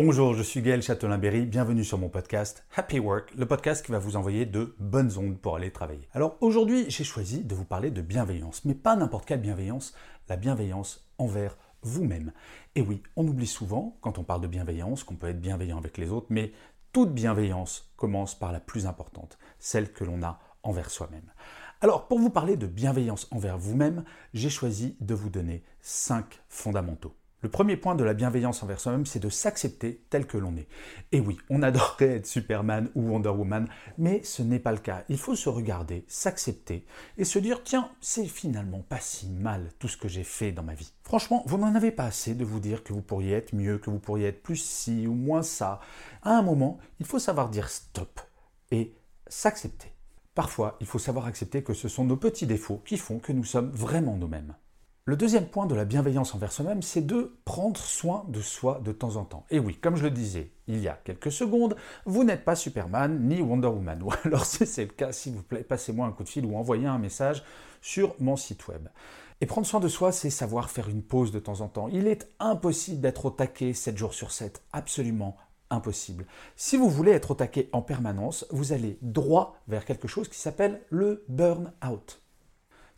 Bonjour, je suis Gaël Châtelain-Berry, bienvenue sur mon podcast Happy Work, le podcast qui va vous envoyer de bonnes ondes pour aller travailler. Alors aujourd'hui, j'ai choisi de vous parler de bienveillance, mais pas n'importe quelle bienveillance, la bienveillance envers vous-même. Et oui, on oublie souvent, quand on parle de bienveillance, qu'on peut être bienveillant avec les autres, mais toute bienveillance commence par la plus importante, celle que l'on a envers soi-même. Alors, pour vous parler de bienveillance envers vous-même, j'ai choisi de vous donner cinq fondamentaux. Le premier point de la bienveillance envers soi-même, c'est de s'accepter tel que l'on est. Et oui, on adorerait être Superman ou Wonder Woman, mais ce n'est pas le cas. Il faut se regarder, s'accepter et se dire, tiens, c'est finalement pas si mal tout ce que j'ai fait dans ma vie. Franchement, vous n'en avez pas assez de vous dire que vous pourriez être mieux, que vous pourriez être plus ci ou moins ça. À un moment, il faut savoir dire stop et s'accepter. Parfois, il faut savoir accepter que ce sont nos petits défauts qui font que nous sommes vraiment nous-mêmes. Le deuxième point de la bienveillance envers soi-même, c'est de prendre soin de soi de temps en temps. Et oui, comme je le disais il y a quelques secondes, vous n'êtes pas Superman ni Wonder Woman. Ou alors si c'est le cas, s'il vous plaît, passez-moi un coup de fil ou envoyez un message sur mon site web. Et prendre soin de soi, c'est savoir faire une pause de temps en temps. Il est impossible d'être au taquet 7 jours sur 7, absolument impossible. Si vous voulez être au taquet en permanence, vous allez droit vers quelque chose qui s'appelle le burn-out.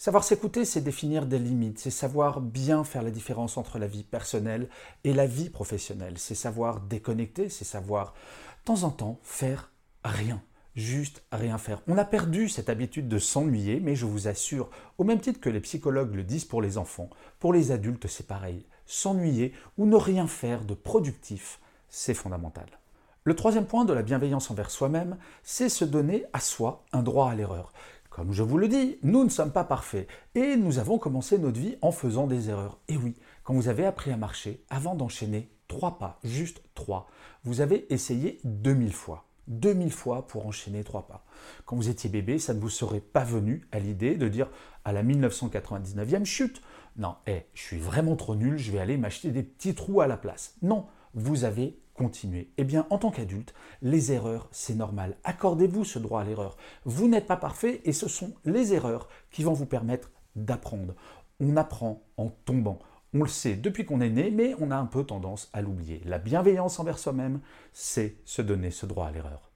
Savoir s'écouter, c'est définir des limites, c'est savoir bien faire la différence entre la vie personnelle et la vie professionnelle, c'est savoir déconnecter, c'est savoir de temps en temps faire rien, juste rien faire. On a perdu cette habitude de s'ennuyer, mais je vous assure, au même titre que les psychologues le disent pour les enfants, pour les adultes c'est pareil. S'ennuyer ou ne rien faire de productif, c'est fondamental. Le troisième point de la bienveillance envers soi-même, c'est se donner à soi un droit à l'erreur. Comme je vous le dis, nous ne sommes pas parfaits et nous avons commencé notre vie en faisant des erreurs. Et oui, quand vous avez appris à marcher, avant d'enchaîner trois pas, juste trois, vous avez essayé 2000 fois. 2000 fois pour enchaîner trois pas. Quand vous étiez bébé, ça ne vous serait pas venu à l'idée de dire à la 1999e chute, non, hé, je suis vraiment trop nul, je vais aller m'acheter des petits trous à la place. Non, vous avez continué. Eh bien, en tant qu'adulte, les erreurs, c'est normal. Accordez-vous ce droit à l'erreur. Vous n'êtes pas parfait et ce sont les erreurs qui vont vous permettre d'apprendre. On apprend en tombant. On le sait depuis qu'on est né, mais on a un peu tendance à l'oublier. La bienveillance envers soi-même, c'est se donner ce droit à l'erreur.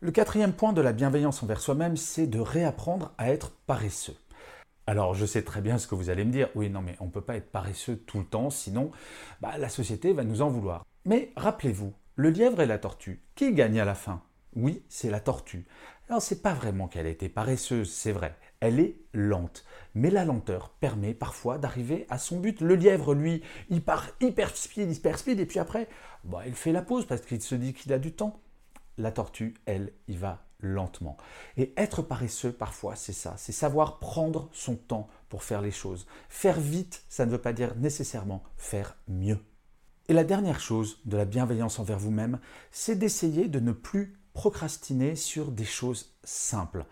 Le quatrième point de la bienveillance envers soi-même, c'est de réapprendre à être paresseux. Alors je sais très bien ce que vous allez me dire, oui non mais on ne peut pas être paresseux tout le temps, sinon bah, la société va nous en vouloir. Mais rappelez-vous, le lièvre et la tortue, qui gagne à la fin? Oui, c'est la tortue. Alors c'est pas vraiment qu'elle été paresseuse, c'est vrai, elle est lente. Mais la lenteur permet parfois d'arriver à son but. Le lièvre, lui, il part hyper speed, hyper speed, et puis après, bah, il fait la pause parce qu'il se dit qu'il a du temps. La tortue, elle, y va lentement. Et être paresseux, parfois, c'est ça, c'est savoir prendre son temps pour faire les choses. Faire vite, ça ne veut pas dire nécessairement faire mieux. Et la dernière chose de la bienveillance envers vous-même, c'est d'essayer de ne plus procrastiner sur des choses simples.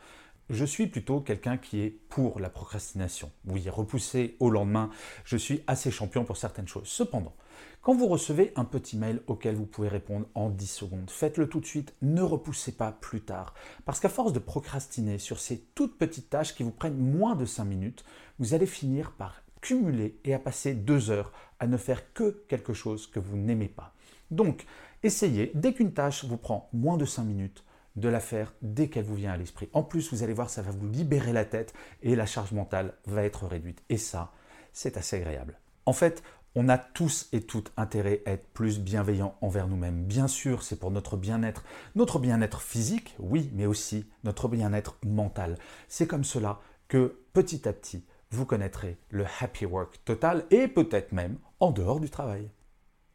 Je suis plutôt quelqu'un qui est pour la procrastination. Oui, repousser au lendemain, je suis assez champion pour certaines choses. Cependant, quand vous recevez un petit mail auquel vous pouvez répondre en 10 secondes, faites-le tout de suite, ne repoussez pas plus tard. Parce qu'à force de procrastiner sur ces toutes petites tâches qui vous prennent moins de 5 minutes, vous allez finir par cumuler et à passer 2 heures à ne faire que quelque chose que vous n'aimez pas. Donc, essayez, dès qu'une tâche vous prend moins de 5 minutes, de la faire dès qu'elle vous vient à l'esprit. En plus, vous allez voir, ça va vous libérer la tête et la charge mentale va être réduite. Et ça, c'est assez agréable. En fait, on a tous et toutes intérêt à être plus bienveillants envers nous-mêmes. Bien sûr, c'est pour notre bien-être, notre bien-être physique, oui, mais aussi notre bien-être mental. C'est comme cela que petit à petit, vous connaîtrez le happy work total et peut-être même en dehors du travail.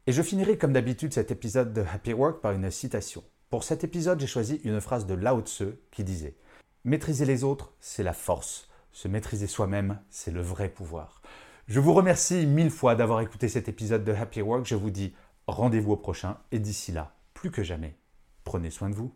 Et je finirai comme d'habitude cet épisode de Happy Work par une citation. Pour cet épisode, j'ai choisi une phrase de Lao Tse qui disait Maîtriser les autres, c'est la force. Se maîtriser soi-même, c'est le vrai pouvoir. Je vous remercie mille fois d'avoir écouté cet épisode de Happy Work. Je vous dis rendez-vous au prochain et d'ici là, plus que jamais, prenez soin de vous.